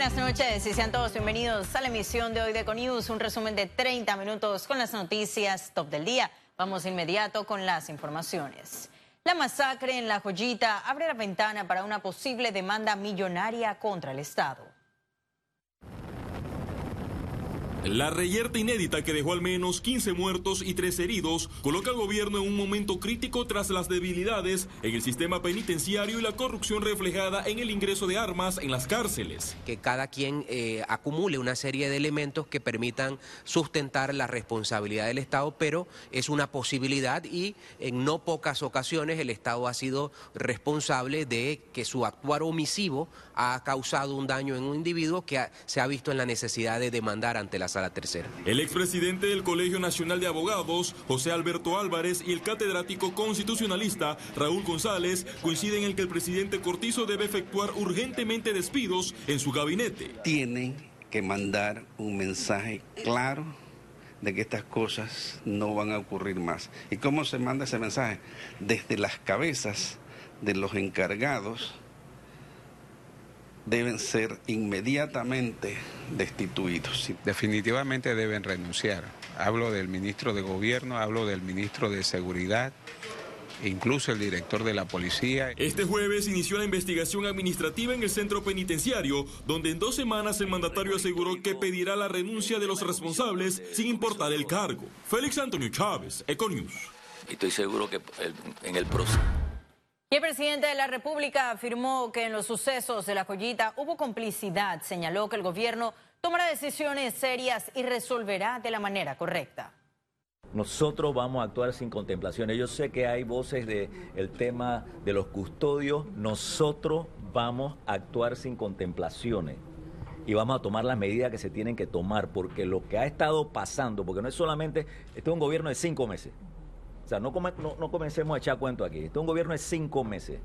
buenas noches y sean todos bienvenidos a la emisión de hoy de Econews, un resumen de 30 minutos con las noticias top del día. Vamos inmediato con las informaciones. La masacre en La Joyita abre la ventana para una posible demanda millonaria contra el Estado. La reyerta inédita que dejó al menos 15 muertos y 3 heridos coloca al gobierno en un momento crítico tras las debilidades en el sistema penitenciario y la corrupción reflejada en el ingreso de armas en las cárceles. Que cada quien eh, acumule una serie de elementos que permitan sustentar la responsabilidad del Estado, pero es una posibilidad y en no pocas ocasiones el Estado ha sido responsable de que su actuar omisivo ha causado un daño en un individuo que se ha visto en la necesidad de demandar ante la Sala Tercera. El expresidente del Colegio Nacional de Abogados, José Alberto Álvarez, y el catedrático constitucionalista, Raúl González, coinciden en que el presidente Cortizo debe efectuar urgentemente despidos en su gabinete. Tienen que mandar un mensaje claro de que estas cosas no van a ocurrir más. ¿Y cómo se manda ese mensaje? Desde las cabezas de los encargados deben ser inmediatamente destituidos. Definitivamente deben renunciar. Hablo del ministro de Gobierno, hablo del ministro de Seguridad, incluso el director de la policía. Este jueves inició la investigación administrativa en el centro penitenciario, donde en dos semanas el mandatario aseguró que pedirá la renuncia de los responsables sin importar el cargo. Félix Antonio Chávez, Econius. Estoy seguro que en el proceso y el presidente de la República afirmó que en los sucesos de la joyita hubo complicidad. Señaló que el gobierno tomará decisiones serias y resolverá de la manera correcta. Nosotros vamos a actuar sin contemplaciones. Yo sé que hay voces del el tema de los custodios. Nosotros vamos a actuar sin contemplaciones y vamos a tomar las medidas que se tienen que tomar, porque lo que ha estado pasando, porque no es solamente, este es un gobierno de cinco meses, sea, no, comencemos a echar cuento aquí. Este es un gobierno de cinco meses.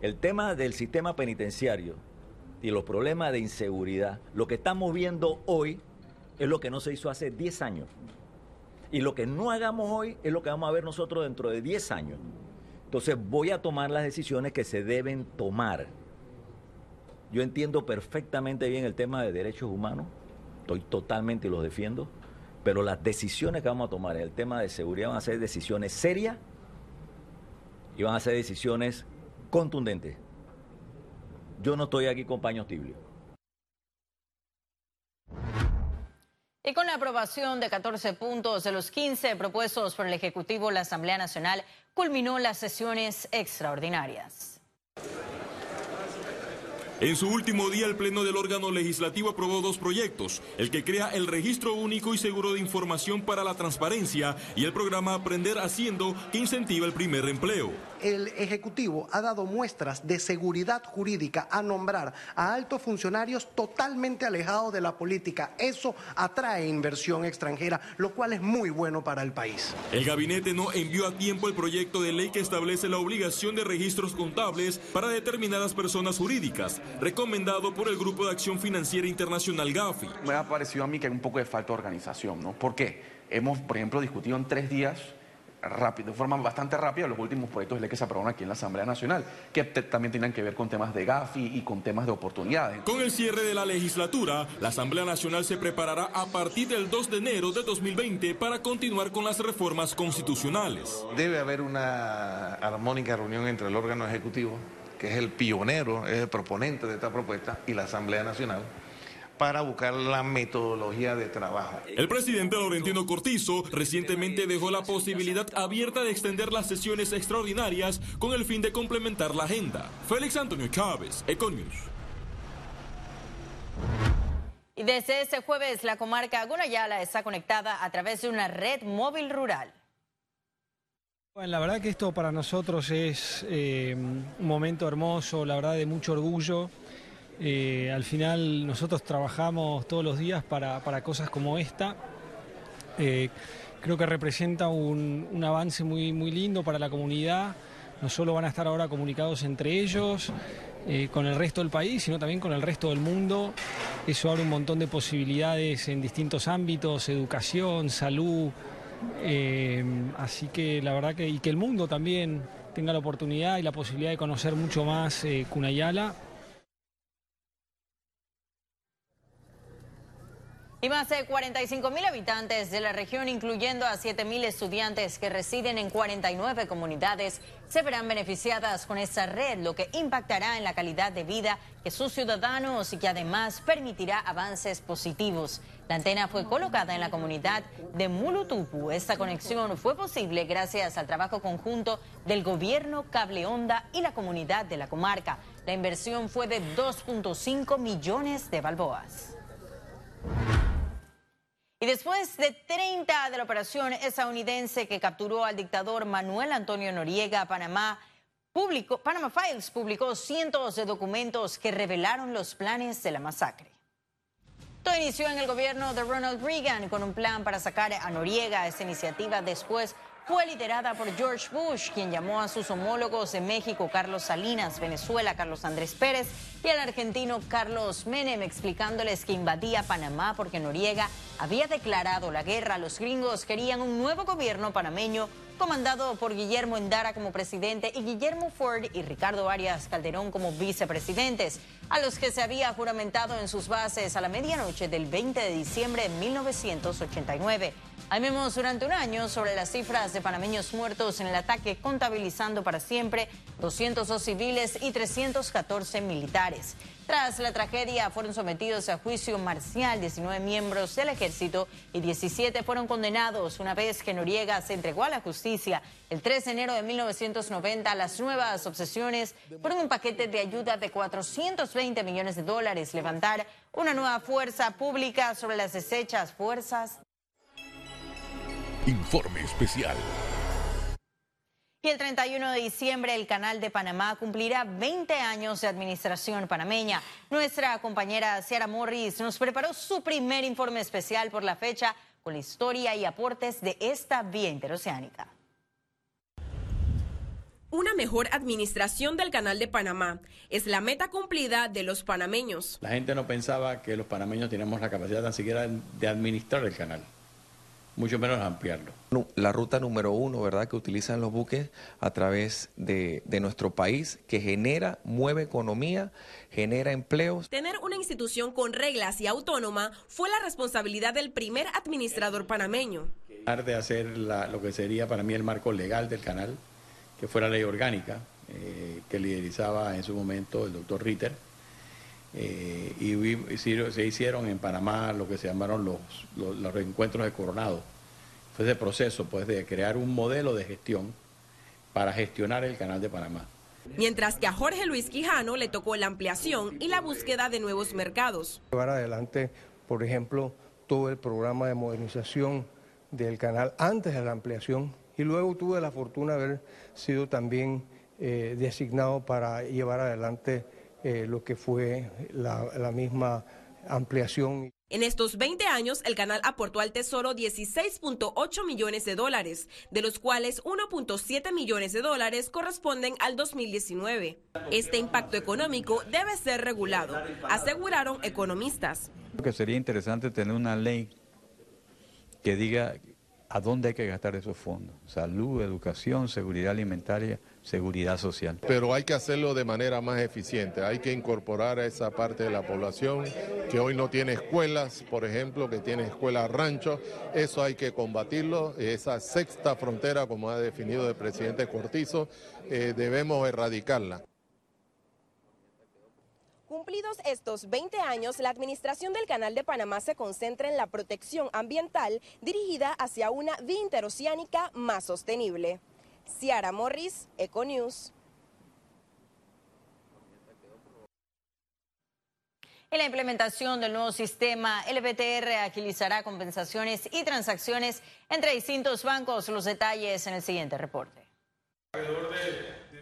El tema del sistema penitenciario y los problemas de inseguridad, lo que estamos viendo hoy es lo que no se hizo hace 10 años. Y lo que no hagamos hoy es lo que vamos a ver nosotros dentro de 10 años. Entonces voy a tomar las decisiones que se deben tomar. Yo entiendo perfectamente bien el tema de derechos humanos, estoy totalmente y los defiendo pero las decisiones que vamos a tomar en el tema de seguridad van a ser decisiones serias y van a ser decisiones contundentes. Yo no estoy aquí con paños tibios. Y con la aprobación de 14 puntos de los 15 propuestos por el Ejecutivo, la Asamblea Nacional culminó las sesiones extraordinarias. En su último día, el Pleno del órgano legislativo aprobó dos proyectos, el que crea el Registro Único y Seguro de Información para la Transparencia y el programa Aprender Haciendo, que incentiva el primer empleo el Ejecutivo ha dado muestras de seguridad jurídica a nombrar a altos funcionarios totalmente alejados de la política. Eso atrae inversión extranjera, lo cual es muy bueno para el país. El gabinete no envió a tiempo el proyecto de ley que establece la obligación de registros contables para determinadas personas jurídicas, recomendado por el Grupo de Acción Financiera Internacional GAFI. Me ha parecido a mí que hay un poco de falta de organización, ¿no? ¿Por qué? Hemos, por ejemplo, discutido en tres días rápido, de forma bastante rápida los últimos proyectos de ley que se aprobaron aquí en la Asamblea Nacional, que también tienen que ver con temas de GAFI y con temas de oportunidades. Con el cierre de la legislatura, la Asamblea Nacional se preparará a partir del 2 de enero de 2020 para continuar con las reformas constitucionales. Debe haber una armónica reunión entre el órgano ejecutivo, que es el pionero, es el proponente de esta propuesta, y la Asamblea Nacional para buscar la metodología de trabajo. El presidente Laurentino Cortizo recientemente dejó la posibilidad abierta de extender las sesiones extraordinarias con el fin de complementar la agenda. Félix Antonio Chávez, Econius. Y desde este jueves la comarca Gunayala está conectada a través de una red móvil rural. La verdad que esto para nosotros es eh, un momento hermoso, la verdad de mucho orgullo. Eh, al final nosotros trabajamos todos los días para, cosas como esta. Eh, creo que representa un, avance muy, muy lindo para la comunidad. No solo van a estar ahora comunicados entre ellos, con el resto del país, sino también con el resto del mundo. Eso abre un montón de posibilidades en distintos ámbitos, educación, salud. Así que la verdad que, y que el mundo también tenga la oportunidad y la posibilidad de conocer mucho más Cunayala. Y más de 45 mil habitantes de la región, incluyendo a 7 mil estudiantes que residen en 49 comunidades, se verán beneficiadas con esta red, lo que impactará en la calidad de vida de sus ciudadanos y que además permitirá avances positivos. La antena fue colocada en la comunidad de Mulutupu. Esta conexión fue posible gracias al trabajo conjunto del gobierno, Cable Onda y la comunidad de la comarca. La inversión fue de 2.5 millones de balboas. Y después de 30 de la operación estadounidense que capturó al dictador Manuel Antonio Noriega, Panamá, publicó, Panama Files publicó cientos de documentos que revelaron los planes de la masacre. Todo inició en el gobierno de Ronald Reagan con un plan para sacar a Noriega. Esta iniciativa después fue liderada por George Bush, quien llamó a sus homólogos de México, Carlos Salinas, Venezuela, Carlos Andrés Pérez, y al argentino Carlos Menem, explicándoles que invadía Panamá porque Noriega había declarado la guerra. Los gringos querían un nuevo gobierno panameño comandado por Guillermo Endara como presidente y Guillermo Ford y Ricardo Arias Calderón como vicepresidentes, a los que se había juramentado en sus bases a la medianoche del 20 de diciembre de 1989. Ahí vemos durante un año sobre las cifras de panameños muertos en el ataque, contabilizando para siempre 202 civiles y 314 militares. Tras la tragedia fueron sometidos a juicio marcial 19 miembros del ejército y 17 fueron condenados una vez que Noriega se entregó a la justicia el 3 de enero de 1990. Las nuevas obsesiones fueron un paquete de ayuda de 420 millones de dólares, levantar una nueva fuerza pública sobre las deshechas fuerzas. Informe especial. Y el 31 de diciembre el Canal de Panamá cumplirá 20 años de administración panameña. Nuestra compañera Ciara Morris nos preparó su primer informe especial por la fecha con la historia y aportes de esta vía interoceánica. Una mejor administración del Canal de Panamá es la meta cumplida de los panameños. La gente no pensaba que los panameños teníamos la capacidad tan siquiera de administrar el canal mucho menos ampliarlo. La ruta número uno, ¿verdad?, que utilizan los buques a través de, de, nuestro país, que genera, mueve economía, genera empleos. Tener una institución con reglas y autónoma fue la responsabilidad del primer administrador panameño. De hacer lo que sería para mí el marco legal del canal, que fuera ley orgánica, eh, que liderizaba en su momento el doctor Ritter. Eh, y se hicieron en Panamá lo que se llamaron los, los, los reencuentros de Coronado fue ese proceso pues, de crear un modelo de gestión para gestionar el canal de Panamá. Mientras que a Jorge Luis Quijano le tocó la ampliación y la búsqueda de nuevos mercados. Llevar adelante, por ejemplo, todo el programa de modernización del canal antes de la ampliación y luego tuve la fortuna de haber sido también eh, designado para llevar adelante eh, lo que fue la, la misma ampliación. En estos 20 años, el canal aportó al Tesoro 16.8 millones de dólares, de los cuales 1.7 millones de dólares corresponden al 2019. Este impacto económico debe ser regulado, aseguraron economistas. Creo que sería interesante tener una ley que diga a dónde hay que gastar esos fondos. Salud, educación, seguridad alimentaria, seguridad social. Pero hay que hacerlo de manera más eficiente. Hay que incorporar a esa parte de la población que hoy no tiene escuelas, por ejemplo, que tiene escuelas ranchos. Eso hay que combatirlo. Esa sexta frontera, como ha definido el presidente Cortizo, eh, debemos erradicarla. Cumplidos estos 20 años, la administración del Canal de Panamá se concentra en la protección ambiental dirigida hacia una vía interoceánica más sostenible. Ciara Morris, Econews. En la implementación del nuevo sistema, el BTR agilizará compensaciones y transacciones entre distintos bancos. Los detalles en el siguiente reporte.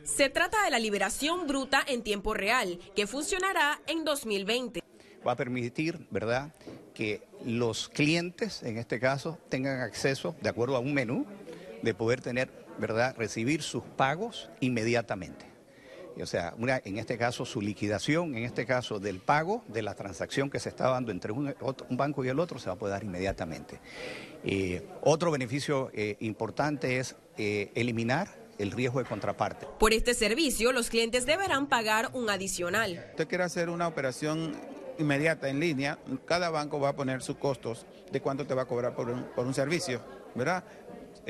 Se trata de la liberación bruta en tiempo real, que funcionará en 2020. Va a permitir, ¿verdad?, que los clientes, en este caso, tengan acceso, de acuerdo a un menú, de poder tener, ¿verdad?, recibir sus pagos inmediatamente. O sea, una, en este caso su liquidación, en este caso del pago de la transacción que se está dando entre un, otro, un banco y el otro, se va a poder dar inmediatamente. Eh, otro beneficio eh, importante es eh, eliminar el riesgo de contraparte. Por este servicio, los clientes deberán pagar un adicional. Usted quiere hacer una operación inmediata en línea, cada banco va a poner sus costos de cuánto te va a cobrar por un, por un servicio, ¿verdad?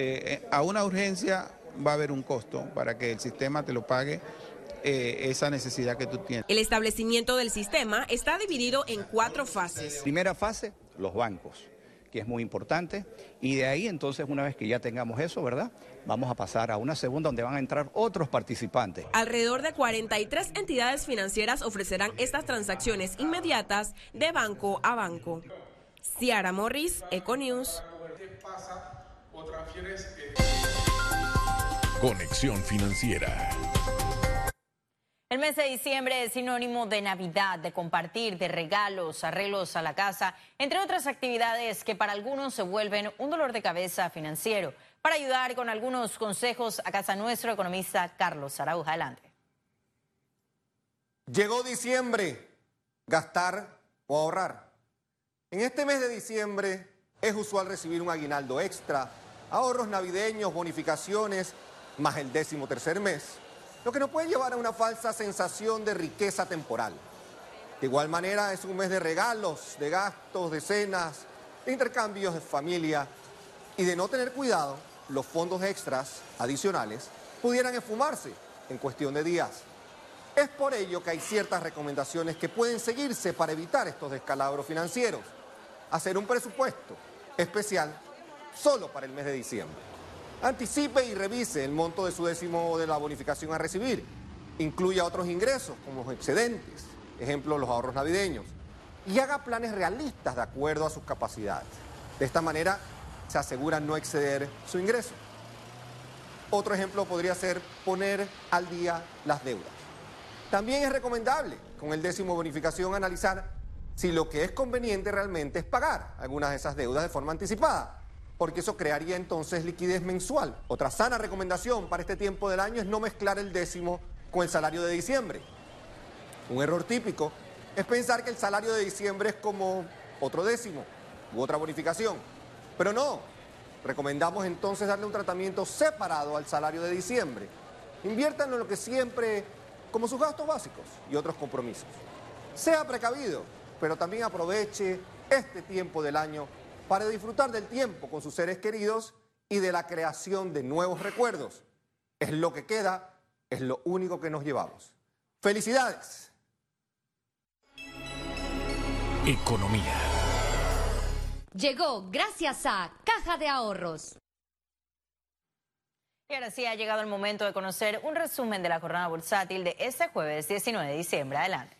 Eh, eh, a una urgencia va a haber un costo para que el sistema te lo pague eh, esa necesidad que tú tienes. El establecimiento del sistema está dividido en cuatro fases. Primera fase, los bancos, que es muy importante. Y de ahí entonces, una vez que ya tengamos eso, ¿verdad? Vamos a pasar a una segunda donde van a entrar otros participantes. Alrededor de 43 entidades financieras ofrecerán estas transacciones inmediatas de banco a banco. Ciara Morris, Econews. Conexión Financiera. El mes de diciembre es sinónimo de Navidad, de compartir, de regalos, arreglos a la casa, entre otras actividades que para algunos se vuelven un dolor de cabeza financiero. Para ayudar con algunos consejos, a casa nuestro economista Carlos Arauja. Adelante. Llegó diciembre, gastar o ahorrar. En este mes de diciembre es usual recibir un aguinaldo extra, ahorros navideños, bonificaciones, más el décimo tercer mes lo que nos puede llevar a una falsa sensación de riqueza temporal. De igual manera es un mes de regalos, de gastos, de cenas, de intercambios de familia y de no tener cuidado, los fondos extras adicionales pudieran esfumarse en cuestión de días. Es por ello que hay ciertas recomendaciones que pueden seguirse para evitar estos descalabros financieros. Hacer un presupuesto especial solo para el mes de diciembre. Anticipe y revise el monto de su décimo de la bonificación a recibir. Incluya otros ingresos, como excedentes, ejemplo, los ahorros navideños. Y haga planes realistas de acuerdo a sus capacidades. De esta manera se asegura no exceder su ingreso. Otro ejemplo podría ser poner al día las deudas. También es recomendable, con el décimo bonificación, analizar si lo que es conveniente realmente es pagar algunas de esas deudas de forma anticipada porque eso crearía entonces liquidez mensual. Otra sana recomendación para este tiempo del año es no mezclar el décimo con el salario de diciembre. Un error típico es pensar que el salario de diciembre es como otro décimo u otra bonificación. Pero no, recomendamos entonces darle un tratamiento separado al salario de diciembre. Inviértanlo en lo que siempre, como sus gastos básicos y otros compromisos. Sea precavido, pero también aproveche este tiempo del año para disfrutar del tiempo con sus seres queridos y de la creación de nuevos recuerdos. Es lo que queda, es lo único que nos llevamos. Felicidades. Economía. Llegó gracias a Caja de Ahorros. Y ahora sí ha llegado el momento de conocer un resumen de la jornada bursátil de este jueves 19 de diciembre. Adelante.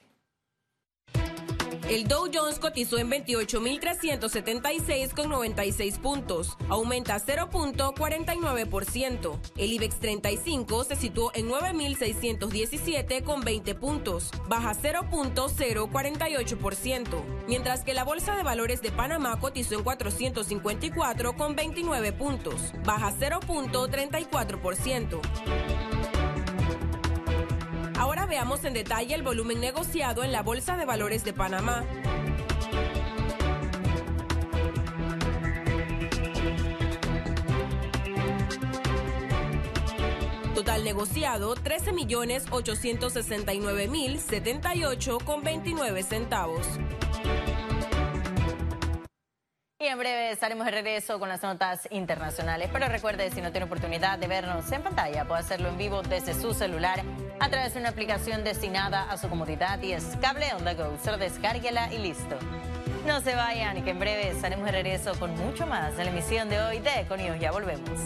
El Dow Jones cotizó en 28.376,96 puntos, aumenta 0.49%. El IBEX 35 se situó en 9.617,20 puntos, baja 0.048%, mientras que la Bolsa de Valores de Panamá cotizó en 454,29 puntos, baja 0.34%. Veamos en detalle el volumen negociado en la Bolsa de Valores de Panamá. Total negociado 13.869.078 con 29 centavos. Y en breve estaremos de regreso con las notas internacionales. Pero recuerde, si no tiene oportunidad de vernos en pantalla, puede hacerlo en vivo desde su celular a través de una aplicación destinada a su comodidad y es cable on the go. Solo descárguela y listo. No se vayan, que en breve estaremos de regreso con mucho más de la emisión de hoy de Econius. Ya volvemos.